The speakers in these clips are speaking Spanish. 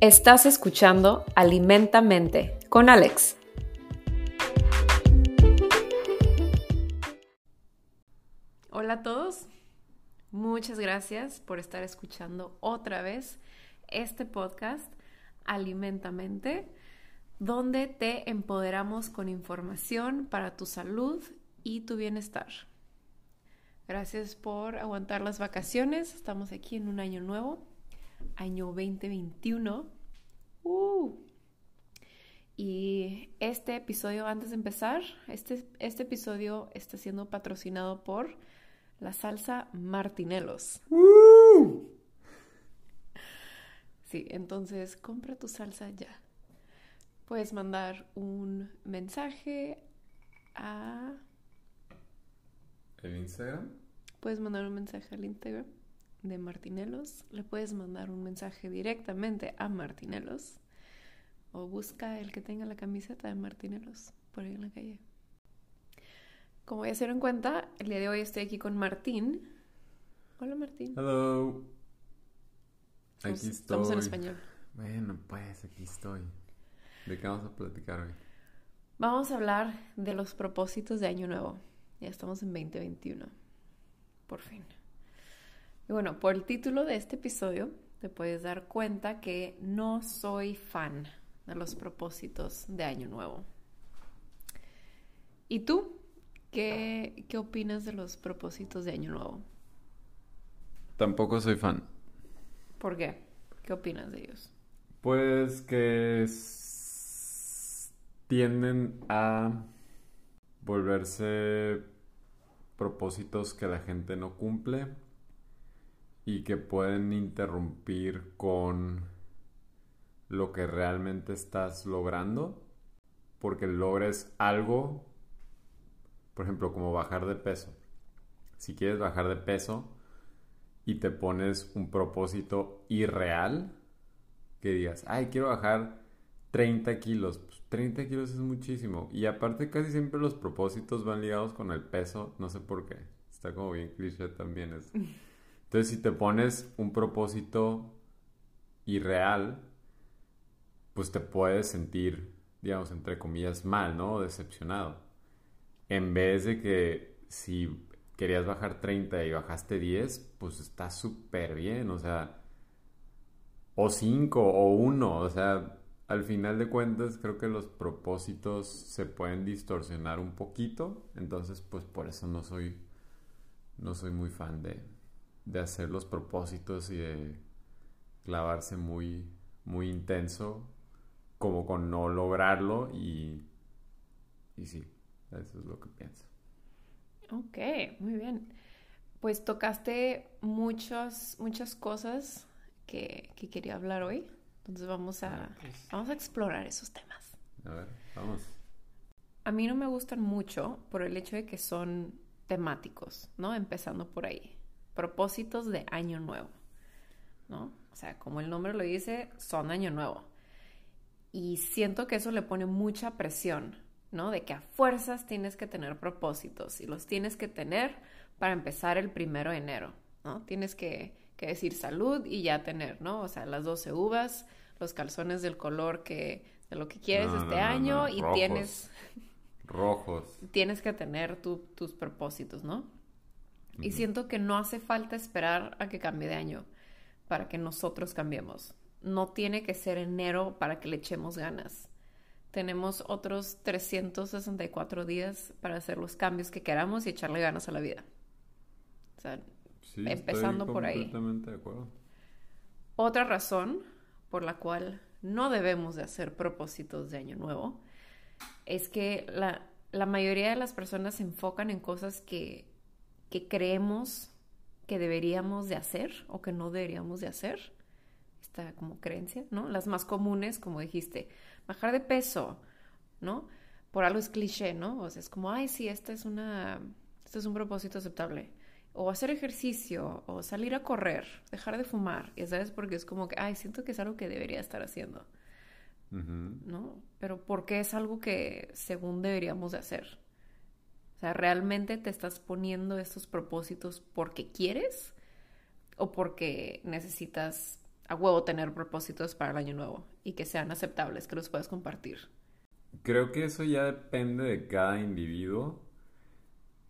Estás escuchando Alimentamente con Alex. Hola a todos, muchas gracias por estar escuchando otra vez este podcast Alimentamente, donde te empoderamos con información para tu salud y tu bienestar. Gracias por aguantar las vacaciones. Estamos aquí en un año nuevo, año 2021. Uh. Y este episodio, antes de empezar, este, este episodio está siendo patrocinado por la salsa Martinelos. Uh. Sí, entonces compra tu salsa ya. Puedes mandar un mensaje a ¿El Instagram? Puedes mandar un mensaje al Instagram de Martinelos. Le puedes mandar un mensaje directamente a Martinelos. O busca el que tenga la camiseta de Martinelos por ahí en la calle. Como ya se dieron cuenta, el día de hoy estoy aquí con Martín. Hola Martín. Hello. Aquí estoy. Estamos en español. Bueno, pues aquí estoy. ¿De qué vamos a platicar hoy? Vamos a hablar de los propósitos de Año Nuevo. Ya estamos en 2021. Por fin. Y bueno, por el título de este episodio te puedes dar cuenta que no soy fan de los propósitos de Año Nuevo. ¿Y tú? ¿Qué, qué opinas de los propósitos de Año Nuevo? Tampoco soy fan. ¿Por qué? ¿Qué opinas de ellos? Pues que tienden a volverse propósitos que la gente no cumple y que pueden interrumpir con lo que realmente estás logrando porque logres algo, por ejemplo, como bajar de peso. Si quieres bajar de peso y te pones un propósito irreal, que digas, ay, quiero bajar 30 kilos, 30 kilos es muchísimo. Y aparte casi siempre los propósitos van ligados con el peso, no sé por qué. Está como bien cliché también eso. Entonces si te pones un propósito irreal, pues te puedes sentir, digamos, entre comillas, mal, ¿no? Decepcionado. En vez de que si querías bajar 30 y bajaste 10, pues está súper bien, o sea, o 5 o 1, o sea, al final de cuentas creo que los propósitos se pueden distorsionar un poquito, entonces pues por eso no soy no soy muy fan de, de hacer los propósitos y de clavarse muy muy intenso como con no lograrlo y y sí, eso es lo que pienso. Ok, muy bien. Pues tocaste muchas, muchas cosas que, que quería hablar hoy. Entonces vamos a, ah, pues. vamos a explorar esos temas. A ver, vamos. A mí no me gustan mucho por el hecho de que son temáticos, ¿no? Empezando por ahí. Propósitos de año nuevo, ¿no? O sea, como el nombre lo dice, son año nuevo. Y siento que eso le pone mucha presión, ¿no? De que a fuerzas tienes que tener propósitos y los tienes que tener para empezar el primero de enero, ¿no? Tienes que, que decir salud y ya tener, ¿no? O sea, las 12 uvas, los calzones del color que de lo que quieres este año y tienes rojos. Tienes que tener tus propósitos, ¿no? Y siento que no hace falta esperar a que cambie de año para que nosotros cambiemos. No tiene que ser enero para que le echemos ganas. Tenemos otros 364 días para hacer los cambios que queramos y echarle ganas a la vida. O sea, empezando por ahí. De acuerdo. Otra razón por la cual no debemos de hacer propósitos de año nuevo es que la, la mayoría de las personas se enfocan en cosas que, que creemos que deberíamos de hacer o que no deberíamos de hacer. Esta como creencia, ¿no? Las más comunes, como dijiste, bajar de peso, ¿no? Por algo es cliché, ¿no? O sea, es como, ay, sí, esta es una, este es un propósito aceptable o hacer ejercicio, o salir a correr, dejar de fumar, y sabes, porque es como que, ay, siento que es algo que debería estar haciendo, ¿no? Pero ¿por qué es algo que según deberíamos de hacer? O sea, ¿realmente te estás poniendo estos propósitos porque quieres o porque necesitas a huevo tener propósitos para el año nuevo y que sean aceptables, que los puedas compartir. Creo que eso ya depende de cada individuo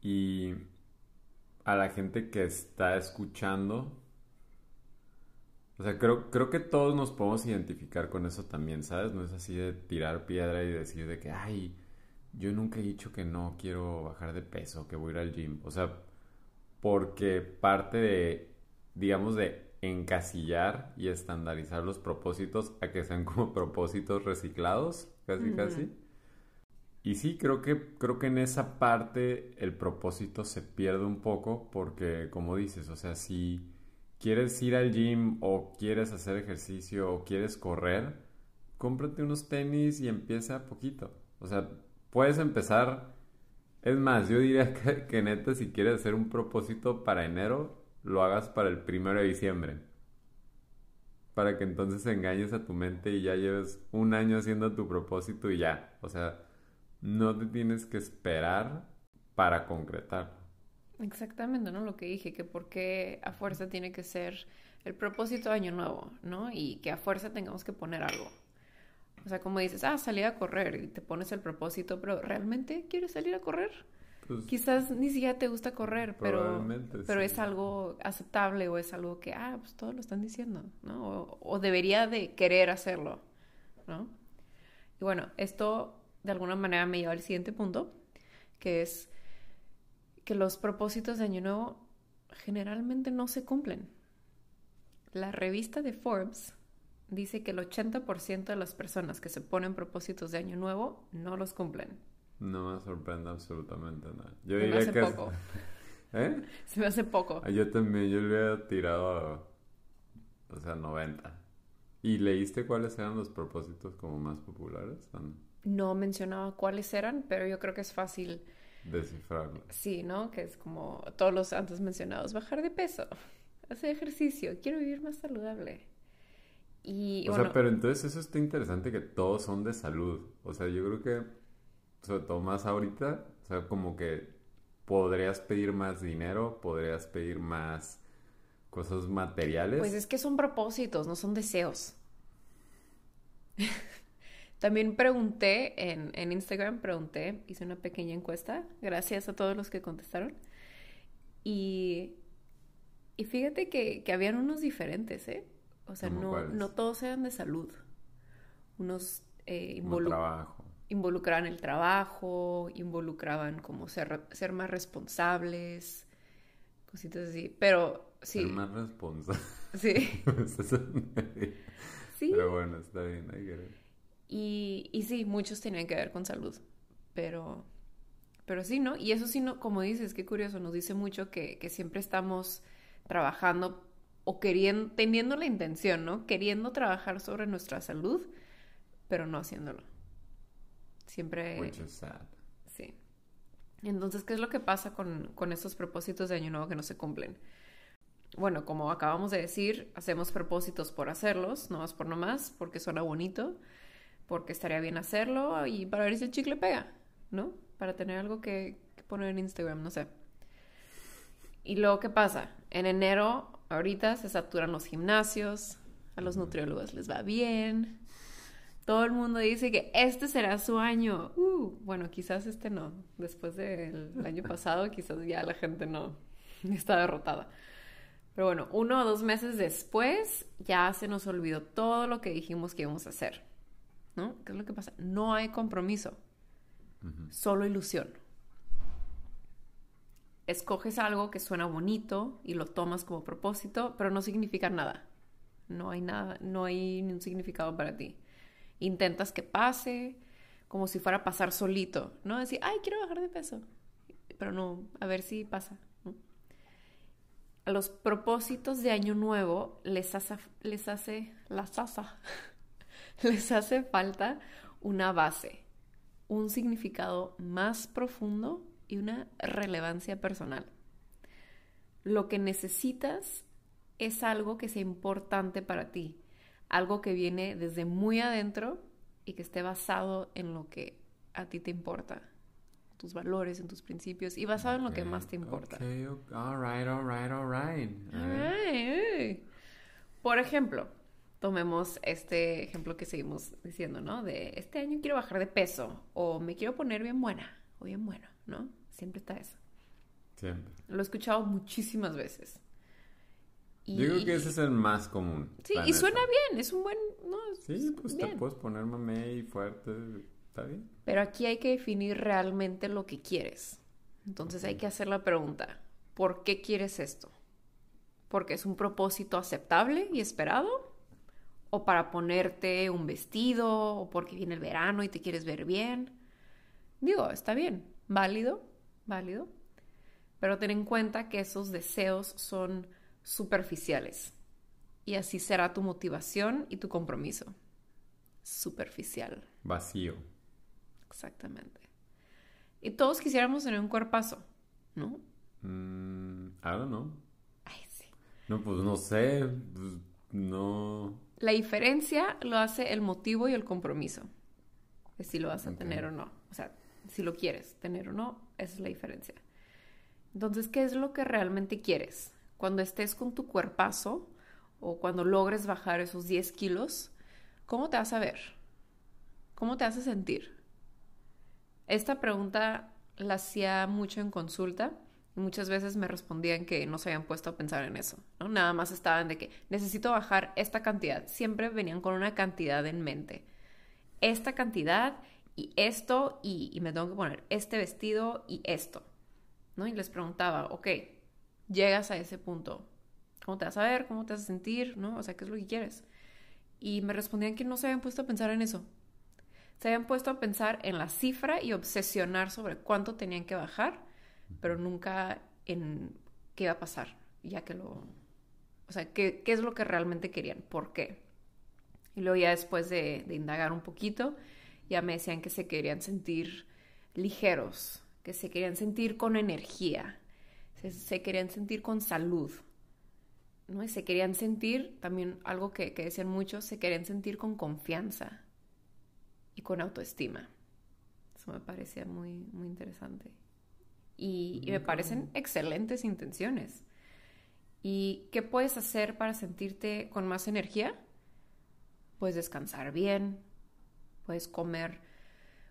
y a la gente que está escuchando. O sea, creo, creo que todos nos podemos identificar con eso también, ¿sabes? No es así de tirar piedra y decir de que, ay, yo nunca he dicho que no quiero bajar de peso, que voy a ir al gym. O sea, porque parte de, digamos, de encasillar y estandarizar los propósitos a que sean como propósitos reciclados, casi, casi. Y sí, creo que, creo que en esa parte el propósito se pierde un poco porque, como dices, o sea, si quieres ir al gym o quieres hacer ejercicio o quieres correr, cómprate unos tenis y empieza poquito. O sea, puedes empezar. Es más, yo diría que, neta, si quieres hacer un propósito para enero, lo hagas para el primero de diciembre. Para que entonces engañes a tu mente y ya lleves un año haciendo tu propósito y ya. O sea, no te tienes que esperar para concretar. Exactamente, ¿no? Lo que dije, que porque a fuerza tiene que ser el propósito de año nuevo, ¿no? Y que a fuerza tengamos que poner algo. O sea, como dices, ah, salí a correr y te pones el propósito, pero ¿realmente quieres salir a correr? Pues, Quizás ni siquiera te gusta correr, pero, pero es algo aceptable o es algo que, ah, pues todos lo están diciendo, ¿no? O, o debería de querer hacerlo, ¿no? Y bueno, esto de alguna manera me lleva al siguiente punto, que es que los propósitos de Año Nuevo generalmente no se cumplen. La revista de Forbes dice que el 80% de las personas que se ponen propósitos de Año Nuevo no los cumplen. No me sorprende absolutamente nada. Yo diría me hace que poco. ¿Eh? Se me hace poco. Ah, yo también, yo le hubiera tirado, o sea, 90. ¿Y leíste cuáles eran los propósitos como más populares? no mencionaba cuáles eran, pero yo creo que es fácil descifrarlo. Sí, ¿no? Que es como todos los antes mencionados, bajar de peso, hacer ejercicio, quiero vivir más saludable. Y, o sea, pero entonces eso está interesante que todos son de salud. O sea, yo creo que, sobre todo más ahorita, o sea, como que podrías pedir más dinero, podrías pedir más cosas materiales. Pues es que son propósitos, no son deseos. También pregunté en, en, Instagram, pregunté, hice una pequeña encuesta, gracias a todos los que contestaron. Y, y fíjate que, que habían unos diferentes, ¿eh? O sea, no, no todos eran de salud. Unos eh, involucraban el trabajo, involucraban como ser, ser más responsables, cositas así. Pero sí. Ser más responsable. Sí. sí. Pero bueno, está bien, hay que y, y sí, muchos tenían que ver con salud, pero, pero sí, ¿no? Y eso sí, no, como dices, qué curioso, nos dice mucho que, que siempre estamos trabajando o queriendo, teniendo la intención, ¿no? Queriendo trabajar sobre nuestra salud, pero no haciéndolo. Siempre... Which is sad. Sí. Entonces, ¿qué es lo que pasa con, con estos propósitos de Año Nuevo que no se cumplen? Bueno, como acabamos de decir, hacemos propósitos por hacerlos, no más por nomás, porque suena bonito porque estaría bien hacerlo y para ver si el chicle pega, ¿no? Para tener algo que, poner en Instagram, no sé. Y luego, ¿qué pasa? En enero, ahorita se saturan los gimnasios, a los nutriólogos les va bien, todo el mundo dice que este será su año. Uh, bueno, quizás este no. Después del año pasado, quizás ya la gente no está derrotada. Pero bueno, uno o dos meses después ya se nos olvidó todo lo que dijimos que íbamos a hacer. ¿no? ¿Qué es lo que pasa? No hay compromiso, solo ilusión. Escoges algo que suena bonito y lo tomas como propósito, pero no significa nada. No hay nada, no hay ni un significado para ti. Intentas que pase como si fuera a pasar solito, ¿no? Decir, ay, quiero bajar de peso, pero no, a ver si pasa. A los propósitos de Año Nuevo les hace, les hace les hace falta una base, un significado más profundo y una relevancia personal. Lo que necesitas es algo que sea importante para ti, algo que viene desde muy adentro y que esté basado en lo que a ti te importa, tus valores, en tus principios y basado en lo que más te importa. All right, all right, all right. Por ejemplo, tomemos este ejemplo que seguimos diciendo, ¿no? De este año quiero bajar de peso o me quiero poner bien buena o bien bueno, ¿no? Siempre está eso. Siempre. Lo he escuchado muchísimas veces. Y, Yo creo que ese es el más común. Sí, y suena bien, es un buen... No, sí, pues te puedes poner mamey fuerte, está bien. Pero aquí hay que definir realmente lo que quieres. Entonces hay que hacer la pregunta, ¿por qué quieres esto? ¿Porque es un propósito aceptable y esperado? ¿O para ponerte un vestido? ¿O porque viene el verano y te quieres ver bien? Digo, está bien, válido, válido. Pero ten en cuenta que esos deseos son superficiales. Y así será tu motivación y tu compromiso. Superficial. Vacío. Exactamente. Y todos quisiéramos tener un cuerpazo, ¿no? Mm, I don't know. Ay, sí. No, pues no sé. Pues, no. La diferencia lo hace el motivo y el compromiso. De si lo vas a tener o no. O sea, si lo quieres tener o no, esa es la diferencia. Entonces, ¿qué es lo que realmente quieres? Cuando estés con tu cuerpazo o cuando logres bajar esos 10 kilos, ¿cómo te vas a ver? ¿Cómo te a sentir? Esta pregunta la hacía mucho en consulta y muchas veces me respondían que no se habían puesto a pensar en eso. Nada más estaban de que necesito bajar esta cantidad. Siempre venían con una cantidad en mente. Esta cantidad y esto y, y me tengo que poner este vestido y esto. ¿no? Y les preguntaba, ok, llegas a ese punto, ¿cómo te vas a ver? ¿Cómo te vas a sentir? ¿No? O sea, ¿qué es lo que quieres? Y me respondían que no se habían puesto a pensar en eso. Se habían puesto a pensar en la cifra y obsesionar sobre cuánto tenían que bajar, pero nunca en qué iba a pasar, ya que lo... O sea, qué, qué es lo que realmente querían, por qué. Y luego ya después de, de indagar un poquito, ya me decían que se querían sentir ligeros, que se querían sentir con energía, se, querían sentir con salud, ¿no? Y se querían sentir, también algo que, decían muchos, se querían sentir con confianza y con autoestima. Eso me parecía muy, muy interesante. Y, y me parecen excelentes intenciones. ¿Y qué puedes hacer para sentirte con más energía? Puedes descansar bien, puedes comer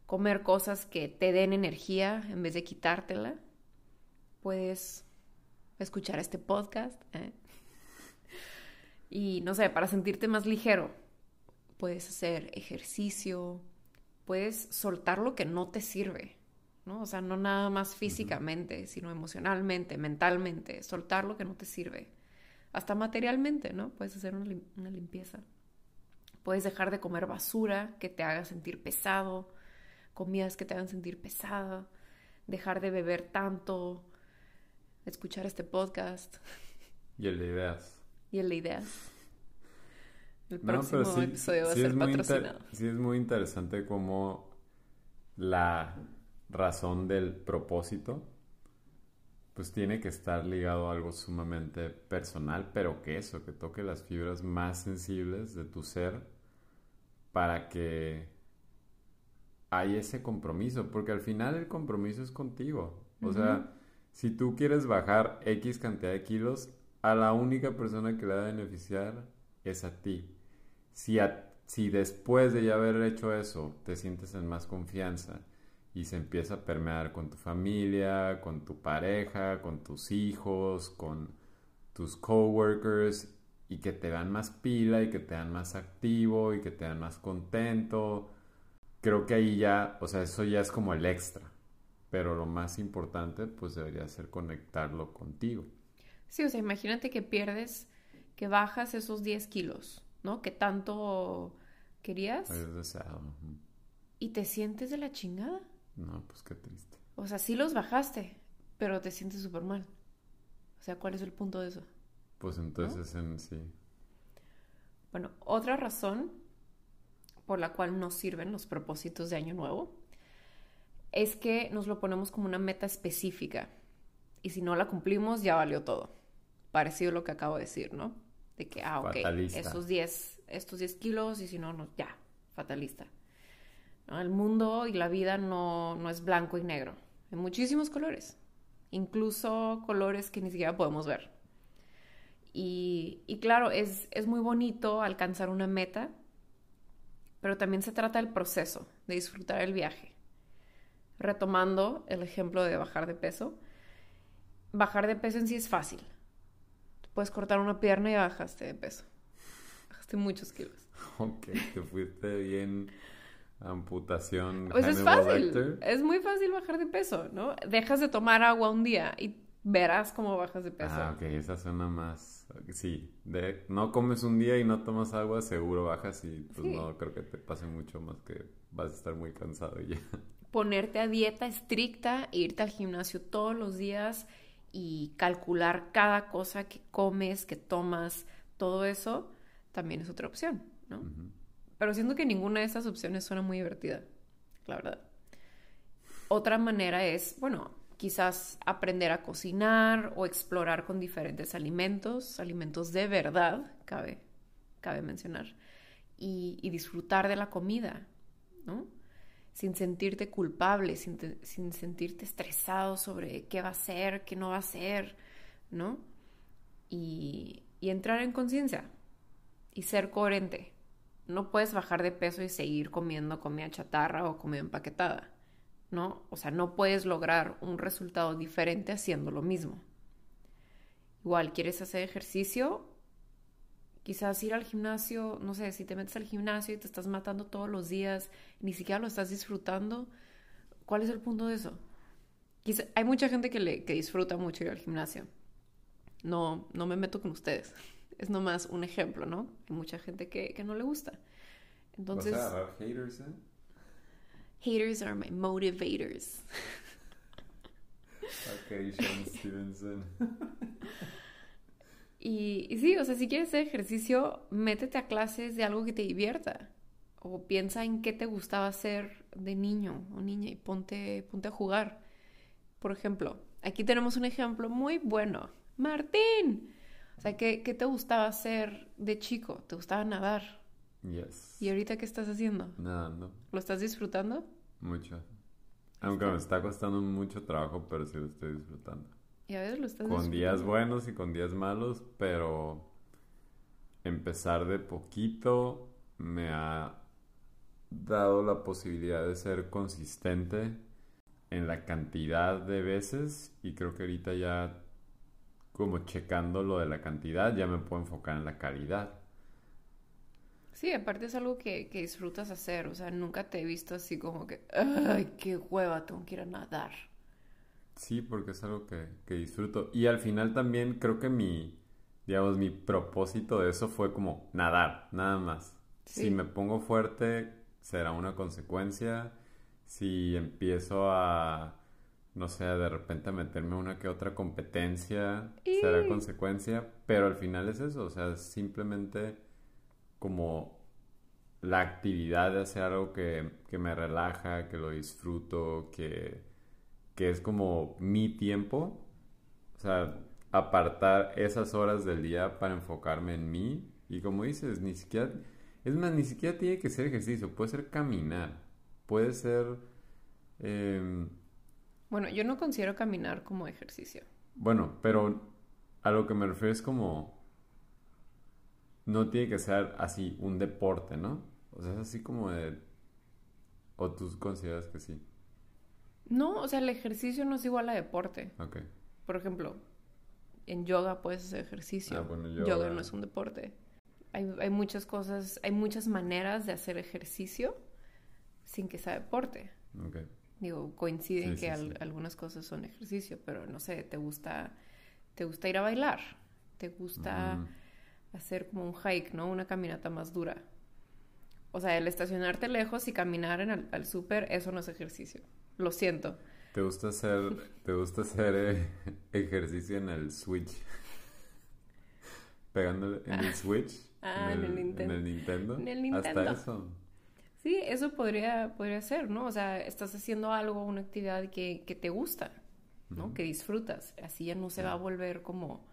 comer cosas que te den energía en vez de quitártela. Puedes escuchar este podcast. ¿eh? Y no sé, para sentirte más ligero, puedes hacer ejercicio, puedes soltar lo que no te sirve, ¿no? O sea, no nada más físicamente, sino emocionalmente, mentalmente, soltar lo que no te sirve. Hasta materialmente, ¿no? Puedes hacer una limpieza. Puedes dejar de comer basura que te haga sentir pesado comidas que te hagan sentir pesada, dejar de beber tanto, escuchar este podcast. Y el de ideas. Y el de ideas. El próximo episodio va a ser patrocinado. Sí es muy interesante cómo la razón del propósito pues tiene que estar ligado a algo sumamente personal, pero que eso, que toque las fibras más sensibles de tu ser para que hay ese compromiso, porque al final el compromiso es contigo. O sea, si tú quieres bajar X cantidad de kilos, a la única persona que le va a beneficiar es a ti. Si, si después de ya haber hecho eso te sientes en más confianza y se empieza a permear con tu familia, con tu pareja, con tus hijos, con tus coworkers y que te dan más pila y que te dan más activo y que te dan más contento, creo que ahí ya, o sea, eso ya es como el extra. Pero lo más importante, pues debería ser conectarlo contigo. Sí, o sea, imagínate que pierdes, que bajas esos 10 kilos, ¿no? Que tanto querías. deseado. ¿Y te sientes de la chingada? No, pues qué triste. O sea, sí los bajaste, pero te sientes súper mal. O sea, ¿cuál es el punto de eso? Pues entonces en sí. Bueno, otra razón por la cual nos sirven los propósitos de Año Nuevo es que nos lo ponemos como una meta específica y si no la cumplimos ya valió todo. Parecido a lo que acabo de decir, ¿no? De que, ah, ok, esos 10, estos 10 kilos y si no, no ya, fatalista. El mundo y la vida no, no es blanco y negro. Hay muchísimos colores, incluso colores que ni siquiera podemos ver. Y, y claro, es, es muy bonito alcanzar una meta, pero también se trata del proceso, de disfrutar el viaje. Retomando el ejemplo de bajar de peso, bajar de peso en sí es fácil. Puedes cortar una pierna y bajaste de peso. Bajaste muchos kilos. Ok, te fuiste bien amputación. Pues es fácil. Lecter. Es muy fácil bajar de peso, ¿no? Dejas de tomar agua un día y verás cómo bajas de peso. Ah, ok, esa suena más. Sí, de, no comes un día y no tomas agua, seguro bajas y pues Sí. no creo que te pase mucho más que vas a estar muy cansado y ya. Ponerte a dieta estricta, e irte al gimnasio todos los días y calcular cada cosa que comes, que tomas, todo eso también es otra opción, ¿no? Pero siento que ninguna de esas opciones suena muy divertida, la verdad. Otra manera es, bueno, quizás aprender a cocinar o explorar con diferentes alimentos, alimentos de verdad, cabe, cabe mencionar, y, disfrutar de la comida, ¿no? Sin sentirte culpable, sin, sin sentirte estresado sobre qué va a ser, qué no va a ser, ¿no? Y, y entrar en conciencia y ser coherente. No puedes bajar de peso y seguir comiendo comida chatarra o comida empaquetada, ¿no? O sea, no puedes lograr un resultado diferente haciendo lo mismo. Igual, ¿quieres hacer ejercicio? Quizás ir al gimnasio, no sé, si te metes al gimnasio y te estás matando todos los días, ni siquiera lo estás disfrutando, ¿cuál es el punto de eso? Quizá- hay mucha gente que, le, que disfruta mucho ir al gimnasio. No, no me meto con ustedes. Es nomás un ejemplo, ¿no? Hay mucha gente que, que no le gusta. Entonces, ¿Vas a haters, eh? Haters are my motivators. Ok, Sean Stevenson. Y, y sí, o sea, si quieres hacer ejercicio, métete a clases de algo que te divierta. O piensa en qué te gustaba hacer de niño o niña y ponte, ponte a jugar. Por ejemplo, aquí tenemos un ejemplo muy bueno. Martín. O sea, ¿qué, qué te gustaba hacer de chico? ¿Te gustaba nadar? Yes. ¿Y ahorita qué estás haciendo? Nada, no. ¿Lo estás disfrutando? Mucho. Aunque me está costando mucho trabajo, pero sí lo estoy disfrutando. Y a veces lo estás Con días buenos y con días malos, pero empezar de poquito me ha dado la posibilidad de ser consistente en la cantidad de veces y creo que ahorita ya como checando lo de la cantidad ya me puedo enfocar en la calidad. Sí, aparte es algo que, que disfrutas hacer. O sea, nunca te he visto así como que, ¡ay, qué hueva! Tengo que ir a nadar. Sí, porque es algo que, que disfruto. Y al final también creo que mi, digamos, mi propósito de eso fue como nadar, nada más. Sí. Si me pongo fuerte, será una consecuencia. Si empiezo a, no sé, de repente a meterme a una que otra competencia, será consecuencia. Pero al final es eso, o sea, simplemente como la actividad de hacer algo que, que me relaja, que lo disfruto, que, que es como mi tiempo. O sea, apartar esas horas del día para enfocarme en mí. Y como dices, ni siquiera, es más, ni siquiera tiene que ser ejercicio, puede ser caminar, puede ser, em, Bueno, yo no considero caminar como ejercicio. bueno, pero a lo que me refiero es como, no tiene que ser así un deporte, ¿no? O sea, es así como de, o tú consideras que sí, No, o sea, el ejercicio no es igual a deporte. ok. Por ejemplo, en yoga puedes hacer ejercicio. Ah, bueno, yoga. yoga. no es un deporte. Hay, hay muchas cosas, hay muchas maneras de hacer ejercicio sin que sea deporte. Ok. Digo, coinciden Sí, que sí, al- sí. algunas cosas son ejercicio, pero no sé, te gusta, te gusta ir a bailar, te gusta Mm, hacer como un hike, ¿no? Una caminata más dura. O sea, el estacionarte lejos y caminar en el- al súper, eso no es ejercicio. Lo siento. ¿Te gusta hacer, te gusta hacer eh, ejercicio en el Switch? Pegándole en el Switch. Ah, en el Nintendo. En el Nintendo. En el Hasta eso. Sí, eso podría, podría ser, ¿no? O sea, estás haciendo algo, una actividad que, que te gusta, ¿no? Que disfrutas. Así ya no se va a volver como,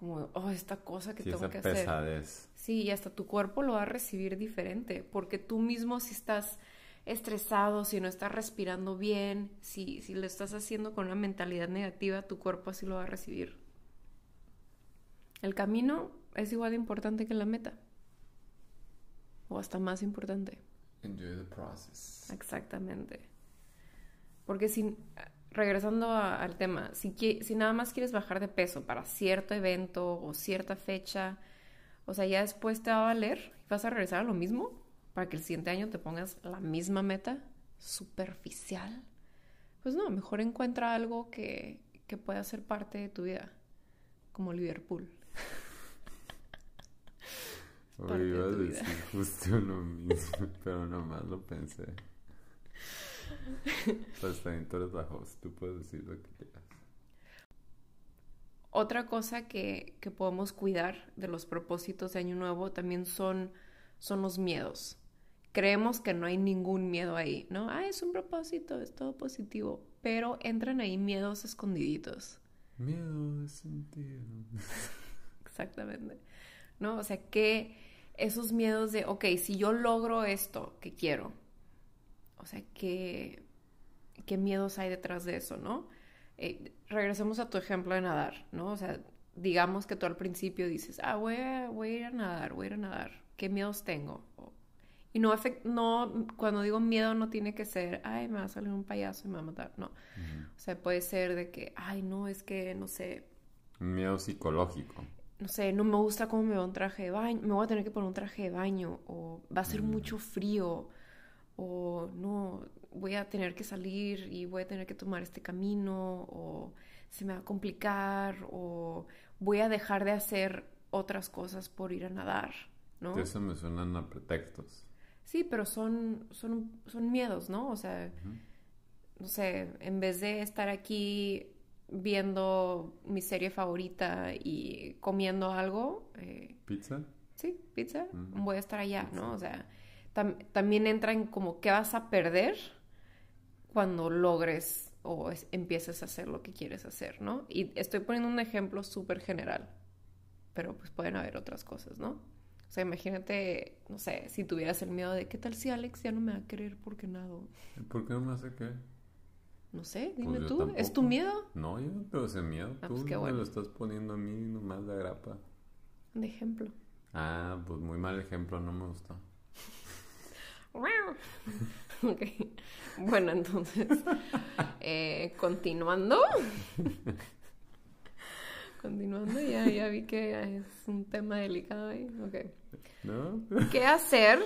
como, oh, esta cosa que Sí, tengo esa que hacer. pesadez. Sí, y hasta tu cuerpo lo va a recibir diferente, porque tú mismo si estás estresado, si no estás respirando bien, si, si lo estás haciendo con una mentalidad negativa, tu cuerpo así lo va a recibir. El camino es igual de importante que la meta. O hasta más importante. Enjoy the process. Exactamente. Porque si, regresando a- al tema, si, si nada más quieres bajar de peso para cierto evento o cierta fecha, o sea, ya después te va a valer y vas a regresar a lo mismo para que el siguiente año te pongas la misma meta superficial. Pues no, mejor encuentra algo que, que pueda ser parte de tu vida, como Liverpool. De iba a decir justo lo mismo, pero nomás lo pensé. Pues bien, tú eres la host, tú puedes decir lo que quieras. Otra cosa que, que podemos cuidar de los propósitos de Año Nuevo también son, son los miedos. Creemos que no hay ningún miedo ahí, ¿no? Ah, es un propósito, es todo positivo, pero entran ahí miedos escondiditos. Miedo de sentir. Exactamente. ¿No? O sea, que esos miedos de, ok, si yo logro esto que quiero, o sea, ¿qué, qué miedos hay detrás de eso, no? Eh, regresemos a tu ejemplo de nadar, ¿no? O sea, digamos que tú al principio dices, ah, voy a, voy a ir a nadar, voy a ir a nadar, ¿qué miedos tengo? Y no, no, cuando digo miedo no tiene que ser, ay, me va a salir un payaso y me va a matar, no. O sea, puede ser de que, ay, no, es que, no sé, Un miedo psicológico. no sé, no me gusta cómo me va un traje de baño, me voy a tener que poner un traje de baño, o va a ser mucho frío, o no, voy a tener que salir y voy a tener que tomar este camino, o se me va a complicar, o voy a dejar de hacer otras cosas por ir a nadar, ¿no? Eso me suenan a pretextos. Sí, pero son, son, son miedos, ¿no? O sea, no sé, en vez de estar aquí viendo mi serie favorita y comiendo algo, eh, ¿Pizza? sí, pizza, Ujú. voy a estar allá, ¿no? O sea, tam- también entra en como qué vas a perder cuando logres o es- empieces a hacer lo que quieres hacer, ¿no? Y estoy poniendo un ejemplo súper general, pero pues pueden haber otras cosas, ¿no? O sea, imagínate, no sé, si tuvieras el miedo de qué tal si Alex ya no me va a querer porque nado. ¿Por qué no me hace qué? No sé, Pues dime yo tú, ¿es tu miedo? No, yo no tengo ese miedo. Ah, Tú pues qué me bueno. lo estás poniendo a mí nomás de agrapa. De ejemplo. Ah, pues muy mal ejemplo, no me gustó. Ok. Bueno, entonces, eh, continuando. continuando, ya, ya vi que es un tema delicado ahí. Ok. ¿No? ¿Qué hacer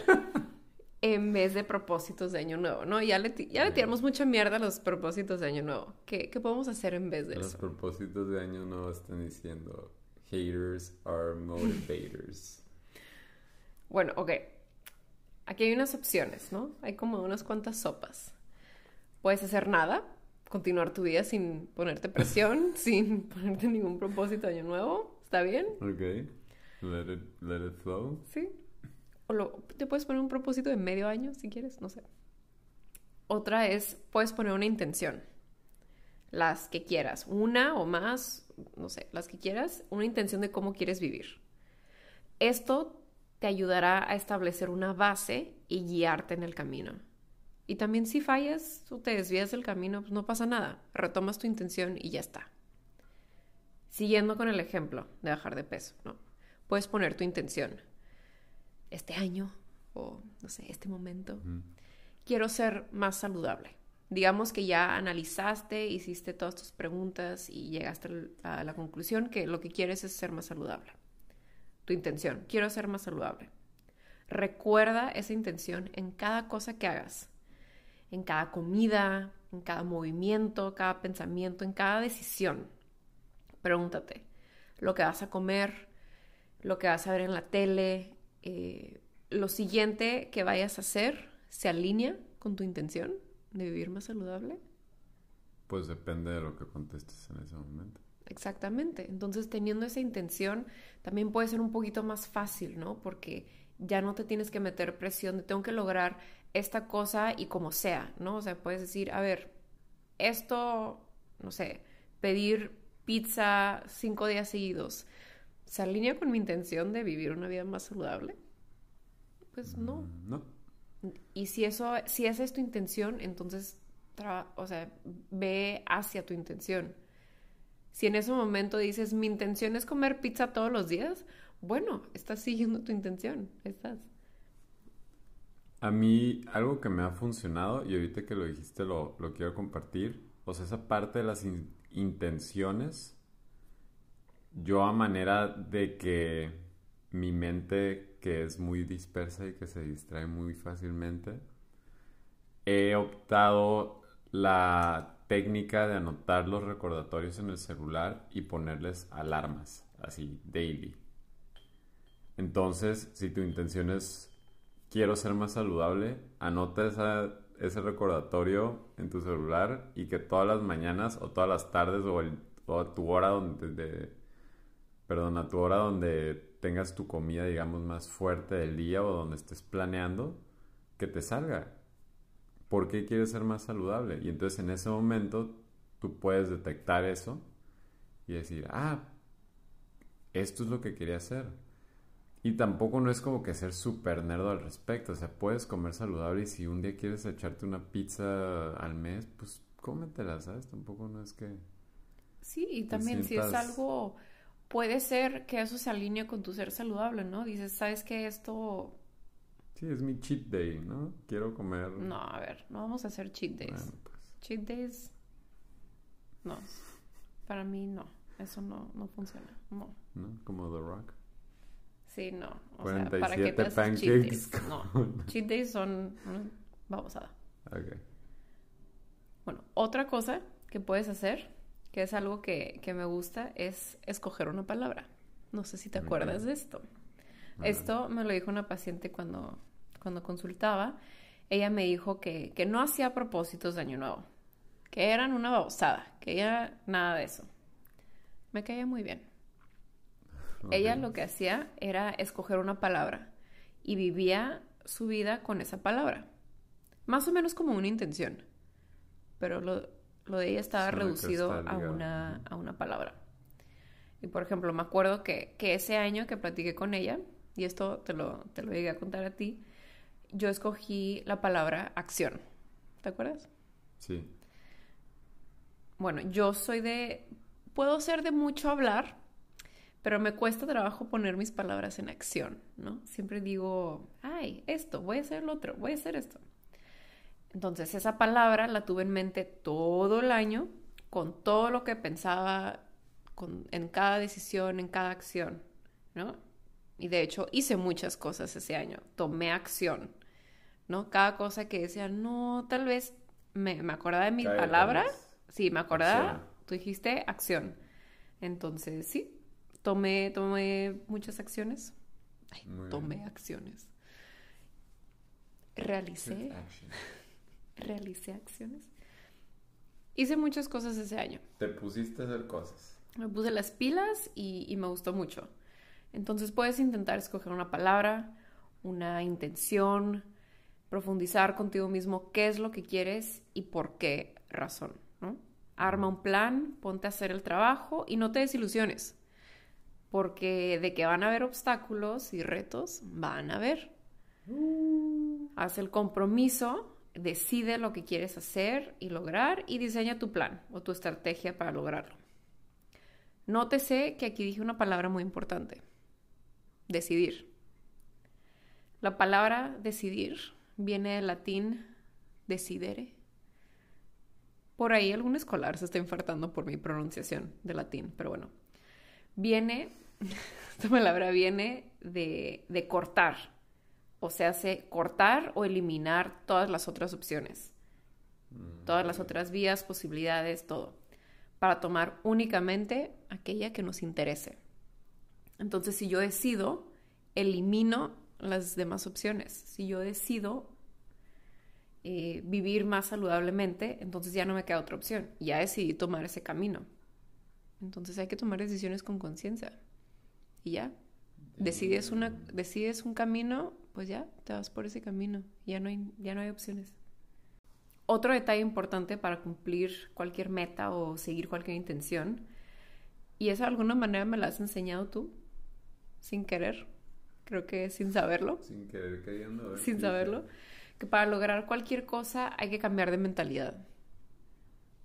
en vez de propósitos de Año Nuevo? ¿No? Ya le, ti- ya le tiramos mucha mierda a los propósitos de Año Nuevo. ¿Qué, qué podemos hacer en vez de Los eso? propósitos de año nuevo están diciendo haters are motivators. Bueno, ok. Aquí hay unas opciones, ¿no? Hay como unas cuantas sopas. Puedes hacer nada, continuar tu vida sin ponerte presión, sin ponerte ningún propósito año nuevo. ¿Está bien? ok. Let it, let it flow. Sí. O lo- te puedes poner un propósito de medio año si quieres, no sé. Otra es, puedes poner una intención. Las que quieras. Una o más, no sé, las que quieras. Una intención de cómo quieres vivir. Esto te ayudará a establecer una base y guiarte en el camino. Y también si fallas o te desvías del camino, pues no pasa nada. Retomas tu intención y ya está. Siguiendo con el ejemplo de bajar de peso, ¿no? Puedes poner tu intención. Este año o, no sé, este momento. Quiero ser más saludable. Digamos que ya analizaste, hiciste todas tus preguntas y llegaste a la conclusión que lo que quieres es ser más saludable. Tu intención, quiero ser más saludable. Recuerda esa intención en cada cosa que hagas, en cada comida, en cada movimiento, cada pensamiento, en cada decisión. Pregúntate, lo que vas a comer, lo que vas a ver en la tele, eh, lo siguiente que vayas a hacer, ¿se alinea con tu intención de vivir más saludable? Pues depende de lo que contestes en ese momento. Exactamente. Entonces, teniendo esa intención, también puede ser un poquito más fácil, ¿no? Porque ya no te tienes que meter presión de tengo que lograr esta cosa y como sea, ¿no? O sea, puedes decir, a ver, esto, no sé, pedir pizza cinco días seguidos, ¿se alinea con mi intención de vivir una vida más saludable? Pues no. Mm, No. Y si eso, si esa es tu intención, entonces, o sea, ve hacia tu intención. Si en ese momento dices, mi intención es comer pizza todos los días, bueno, estás siguiendo tu intención, estás. A mí algo que me ha funcionado, y ahorita que lo dijiste lo, quiero compartir, o sea, esa parte de las in- intenciones, yo a manera de que mi mente, que es muy dispersa y que se distrae muy fácilmente, he optado la técnica de anotar los recordatorios en el celular y ponerles alarmas, así, daily. Entonces, si tu intención es quiero ser más saludable, anota ese recordatorio en tu celular y que todas las mañanas o todas las tardes o, el- o a tu hora donde, de- a tu hora donde tengas tu comida, digamos, más fuerte del día o donde estés planeando, que te salga. ¿Por qué quieres ser más saludable? Y entonces en ese momento tú puedes detectar eso y decir, ah, esto es lo que quería hacer. Y tampoco no es como que ser súper nerdo al respecto. O sea, puedes comer saludable y si un día quieres echarte una pizza al mes, pues cómetela, ¿sabes? Tampoco no es que... Sí, y también si es algo, puede ser que eso se alinee con tu ser saludable, ¿no? Dices, ¿sabes qué? Esto, Sí, es mi cheat day, ¿no? Quiero comer... no, a ver, no vamos a hacer cheat days. Bueno, pues, Cheat days, no, para mí no, eso no, no funciona, no. ¿no? Como The Rock. Sí, no, o sea, ¿para qué 47 te haces cheat pancakes days? No, cheat days son una babosada. Ok. Bueno, otra cosa que puedes hacer, que es algo que, que me gusta, es escoger una palabra. No sé si te acuerdas de esto. Esto me lo dijo una paciente cuando, cuando consultaba. Ella me dijo que, que no hacía propósitos de año nuevo, que eran una babosada, que ella nada de eso. Me caía muy bien. Ella lo que hacía era escoger una palabra y vivía su vida con esa palabra. Más o menos como una intención. Pero lo, lo de ella estaba reducido está a una, a una palabra. Y por ejemplo, me acuerdo que, que ese año que platiqué con ella, y esto te lo, te lo llegué a contar a ti, yo escogí la palabra acción. ¿Te acuerdas? Sí. Bueno, yo soy de... Puedo ser de mucho hablar, pero me cuesta trabajo poner mis palabras en acción, ¿no? Siempre digo, ay, esto, voy a hacer lo otro, voy a hacer esto. Entonces esa palabra la tuve en mente todo el año, con todo lo que pensaba con- en cada decisión, en cada acción, ¿no? Y de hecho hice muchas cosas ese año, tomé acción, ¿no? Cada cosa que decía, no, tal vez me, me acordaba de mi Cállate, palabra, Alex. sí, me acordaba, Acción. tú dijiste acción. Entonces, sí, tomé, tomé muchas acciones. Ay, bien. tomé acciones. Realicé, realicé acciones. Hice muchas cosas ese año. Te pusiste a hacer cosas. Me puse las pilas y, y me gustó mucho. Entonces puedes intentar escoger una palabra, una intención, profundizar contigo mismo qué es lo que quieres y por qué razón, ¿no? Arma un plan, ponte a hacer el trabajo y no te desilusiones, porque de que van a haber obstáculos y retos, van a haber. Haz el compromiso, decide lo que quieres hacer y lograr y diseña tu plan o tu estrategia para lograrlo. Nótese que aquí dije una palabra muy importante. Decidir. La palabra decidir viene del latín decidere. Por ahí algún escolar se está infartando por mi pronunciación de latín, pero bueno. Viene, esta palabra viene de, de cortar. O sea, hace cortar o eliminar todas las otras opciones. Todas las otras vías, posibilidades, todo para tomar únicamente aquella que nos interese. Entonces, si yo decido, elimino las demás opciones. Si yo decido eh, vivir más saludablemente, entonces ya no me queda otra opción. Ya decidí tomar ese camino. Entonces hay que tomar decisiones con conciencia. Y ya. Decides, una, decides un camino, pues ya, te vas por ese camino. Ya no hay, ya no hay opciones. Otro detalle importante para cumplir cualquier meta o seguir cualquier intención, y eso de alguna manera me lo has enseñado tú, sin querer, creo que sin saberlo, Sin querer queriendo. ver sin saberlo, que para lograr cualquier cosa hay que cambiar de mentalidad.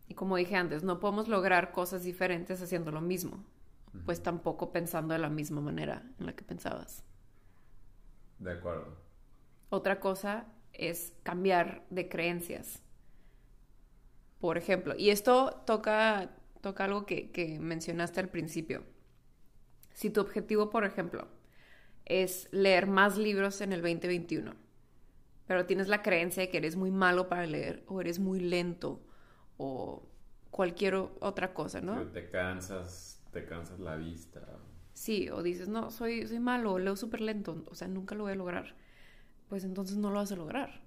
Y como dije antes, no podemos lograr cosas diferentes haciendo lo mismo, pues tampoco pensando de la misma manera en la que pensabas. De acuerdo. Otra cosa es cambiar de creencias. Por ejemplo, y esto toca, toca algo que, que mencionaste al principio. Si tu objetivo, por ejemplo, es leer más libros en el 2021, pero tienes la creencia de que eres muy malo para leer o eres muy lento o cualquier otra cosa, ¿no? te cansas, te cansas la vista. Sí, o dices, no, soy, soy malo, leo súper lento, o sea, nunca lo voy a lograr. Pues entonces no lo vas a lograr,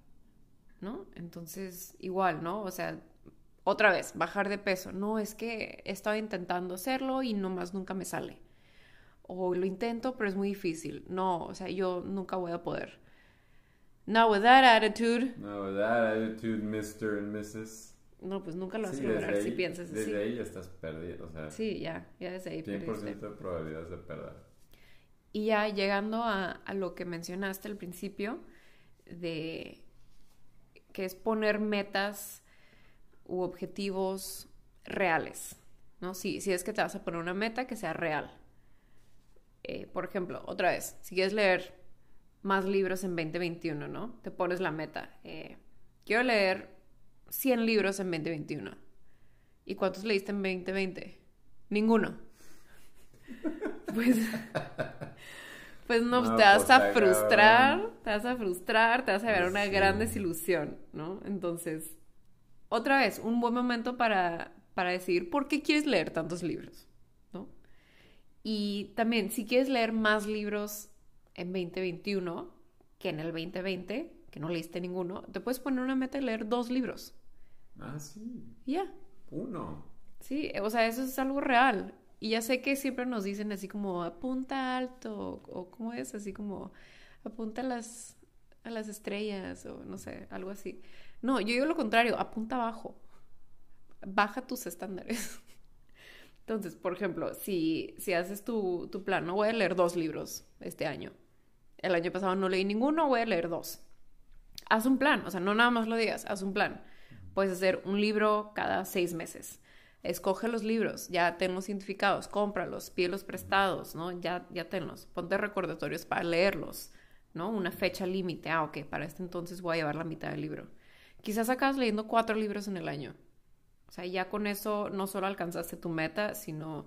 ¿no? Entonces, igual, ¿no? O sea, otra vez, bajar de peso. No, es que he estado intentando hacerlo y nomás nunca me sale. O lo intento, pero es muy difícil. No, o sea, yo nunca voy a poder. No, with that attitude. No, with that attitude, Mr. and Mrs. No, pues nunca lo vas a lograr si piensas así. Desde ahí ya estás perdido, o sea. Sí, ya, ya desde ahí 100% de probabilidades de perder. Y ya llegando a, a lo que mencionaste al principio, de que es poner metas u objetivos reales, ¿no? Si, si es que te vas a poner una meta que sea real. Eh, por ejemplo, otra vez, si quieres leer más libros en 2021, ¿no? Te pones la meta. Eh, quiero leer 100 libros en 2021. ¿Y cuántos leíste en 2020? Ninguno. Pues, pues no, te vas a pues, frustrar, te vas a frustrar, te vas a ver una gran desilusión, ¿no? Entonces, otra vez, un buen momento para, para decidir por qué quieres leer tantos libros. Y también, si quieres leer más libros en 2021 que en el 2020, que no leíste ninguno, te puedes poner una meta de leer dos libros. Ah, sí. Ya. Uno. Sí, o sea, eso es algo real. Y ya sé que siempre nos dicen así como apunta alto o, cómo es, así como apunta a las, a las estrellas o no sé, algo así. No, yo digo lo contrario, apunta abajo. Baja tus estándares. Entonces, por ejemplo, si, si haces tu, tu plan, no voy a leer dos libros este año. El año pasado no leí ninguno, voy a leer dos. Haz un plan, o sea, no nada más lo digas, haz un plan. Puedes hacer un libro cada seis meses. Escoge los libros, ya tenlos identificados, cómpralos, pídelos prestados, ¿no? Ya, ya tenlos. Ponte recordatorios para leerlos, ¿no? Una fecha límite. Ah, ok, para este entonces voy a llevar la mitad del libro. Quizás acabas leyendo cuatro libros en el año. O sea, ya con eso no solo alcanzaste tu meta, sino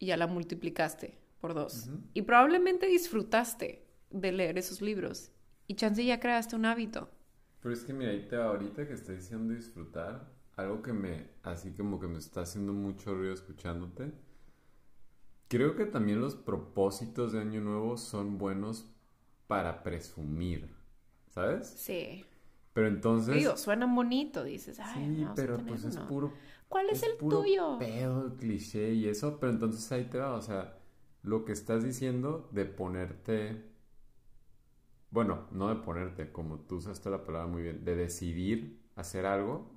ya la multiplicaste por dos. Y probablemente disfrutaste de leer esos libros. Y chance ya creaste un hábito. Pero es que mira, ahí te va ahorita que estoy diciendo disfrutar, algo que me, así como que me está haciendo mucho ruido escuchándote. Creo que también los propósitos de Año Nuevo son buenos para presumir, ¿sabes? Sí. Pero entonces... Digo, suena bonito, dices. sí, pero pues es puro... ¿Cuál es, el tuyo? Pedo, cliché y eso, pero entonces ahí te va, o sea, lo que estás diciendo de ponerte bueno, no de ponerte, como tú usaste la palabra muy bien, de decidir hacer algo,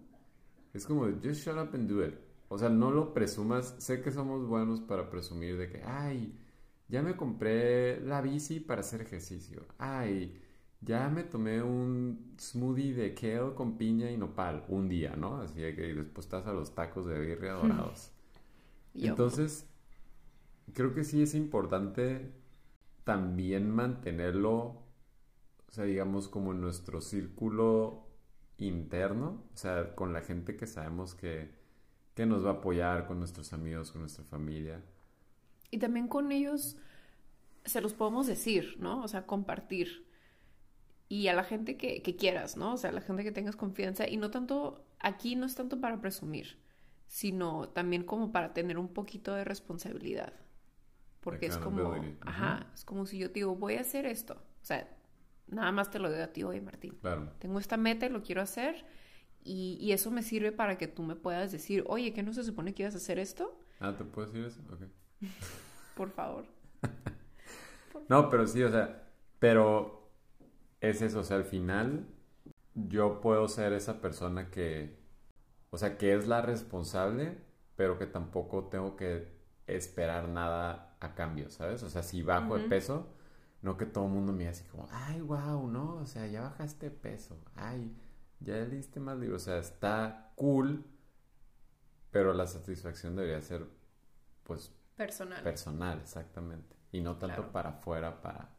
es como, just shut up and do it. O sea, no lo presumas. Sé que somos buenos para presumir de que, ay, ya me compré la bici para hacer ejercicio. Ay, ya me tomé un smoothie de kale con piña y nopal un día, ¿no? Así que después estás a los tacos de birria dorados. Entonces, creo que sí es importante también mantenerlo o sea, digamos como nuestro círculo interno, o sea, con la gente que sabemos que, que nos va a apoyar, con nuestros amigos, con nuestra familia. Y también con ellos se los podemos decir, ¿no? O sea, compartir. Y a la gente que, que quieras, ¿no? O sea, a la gente que tengas confianza. Y no tanto, aquí no es tanto para presumir, sino también como para tener un poquito de responsabilidad. Porque es como, ajá, es como si yo te digo, voy a hacer esto. O sea, Nada más te lo digo a ti hoy, Martín. Claro. Tengo esta meta y lo quiero hacer. Y, eso me sirve para que tú me puedas decir, oye, ¿qué no se supone que ibas a hacer esto? Ah, ¿te puedo decir eso? Ok. Por favor. no, pero sí, o sea, pero es eso, o sea, al final yo puedo ser esa persona que, o sea, que es la responsable, pero que tampoco tengo que esperar nada a cambio, ¿sabes? O sea, si bajo de peso, no que todo el mundo me así como, ay, wow, ¿no? O sea, ya bajaste peso. Ay, ya leíste más libros. O sea, está cool Pero la satisfacción debería ser, pues, Personal. personal, exactamente. Y no tanto Claro. para afuera, para...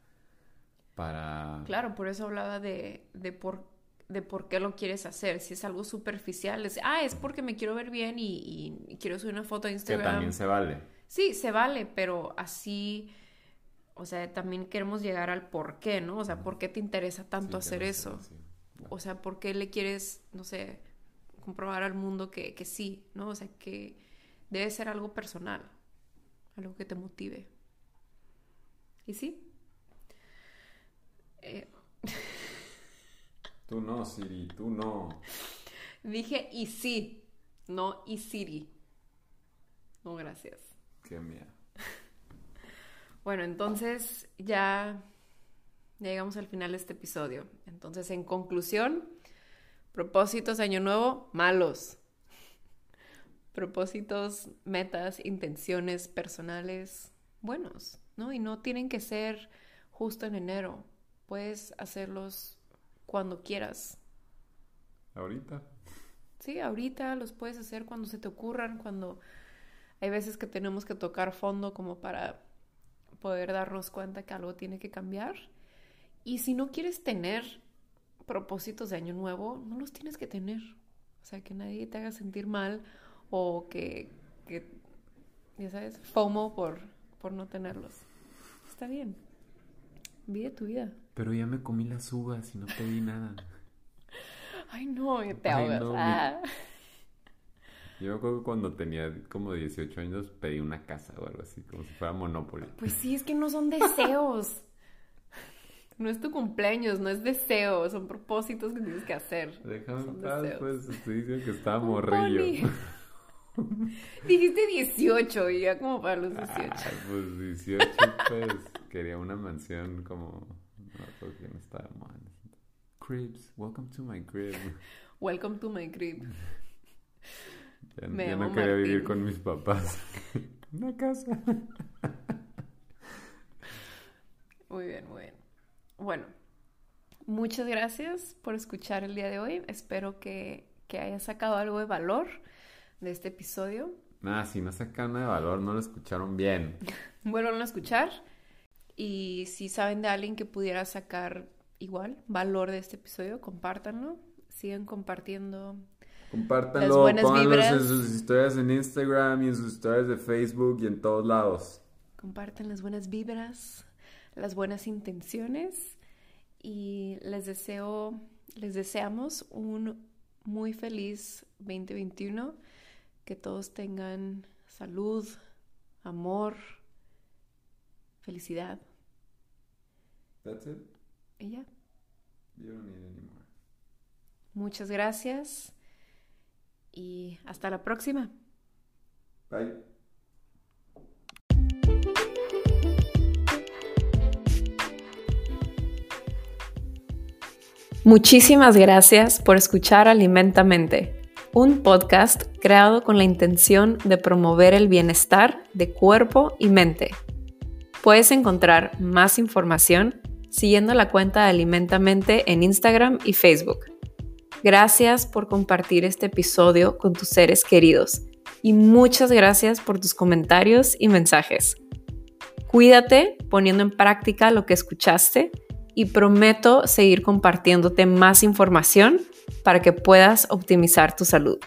Para... Claro, por eso hablaba de, de, por, de por qué lo quieres hacer. Si es algo superficial, es, ah, es porque me quiero ver bien y, y- quiero subir una foto a Que Instagram. también se vale. Sí, se vale, pero así, o sea, también queremos llegar al por qué, ¿no? O sea, ¿por qué te interesa tanto Sí, que hacer no eso? O sea, ¿por qué le quieres, no sé, comprobar al mundo que, que sí, ¿no? O sea, que debe ser algo personal, algo que te motive. ¿Y sí? Eh, Tú no, Siri, tú no. dije y sí, no y Siri. No, gracias. Qué miedo. Bueno, entonces ya ya llegamos al final de este episodio. Entonces, en conclusión, propósitos de año nuevo, malos. Propósitos, metas, intenciones personales, buenos, ¿no? Y no tienen que ser justo en enero. Puedes hacerlos cuando quieras. Ahorita. Sí, ahorita los puedes hacer cuando se te ocurran, cuando hay veces que tenemos que tocar fondo como para poder darnos cuenta que algo tiene que cambiar. Y si no quieres tener propósitos de año nuevo, no los tienes que tener. O sea, que nadie te haga sentir mal o que, que ya sabes, FOMO por, por no tenerlos. Está bien. Vive tu vida. Pero ya me comí las uvas y no pedí nada. Ay, no, te ahogas. no, mi- Ah. Yo me acuerdo que cuando tenía como 18 años pedí una casa o algo así, como si fuera Monopoly. Pues sí, es que no son deseos. No es tu cumpleaños, no es deseo, son propósitos que tienes que hacer. Déjame en paz, pues estoy diciendo que estaba morrillo. Dijiste 18 y ya como para los 18. Ah, pues 18, pues quería una mansión como. No, porque no estaba mal. Cribs, welcome to my crib. Welcome to my crib. Ya, Me ya llamo no quería vivir con mis papás. una casa. Muy bien, muy bien. Bueno, muchas gracias por escuchar el día de hoy. Espero que, que hayas sacado algo de valor de este episodio. Nada, si no sacan de valor, no lo escucharon bien. Vuelvan a escuchar. Y si saben de alguien que pudiera sacar igual valor de este episodio, compártanlo. Sigan compartiendo. Compártanlo, pónganlos en sus historias en Instagram y en sus historias de Facebook y en todos lados. Compartan las buenas vibras, las buenas intenciones. Y les deseo, les deseamos un muy feliz 2021. Que todos tengan salud, amor, felicidad. That's it. Y ya. You don't need any more. Muchas gracias y hasta la próxima. Bye. Muchísimas gracias por escuchar Alimentamente, un podcast creado con la intención de promover el bienestar de cuerpo y mente. Puedes encontrar más información siguiendo la cuenta de Alimentamente en Instagram y Facebook. Gracias por compartir este episodio con tus seres queridos y muchas gracias por tus comentarios y mensajes. Cuídate poniendo en práctica lo que escuchaste y prometo seguir compartiéndote más información para que puedas optimizar tu salud.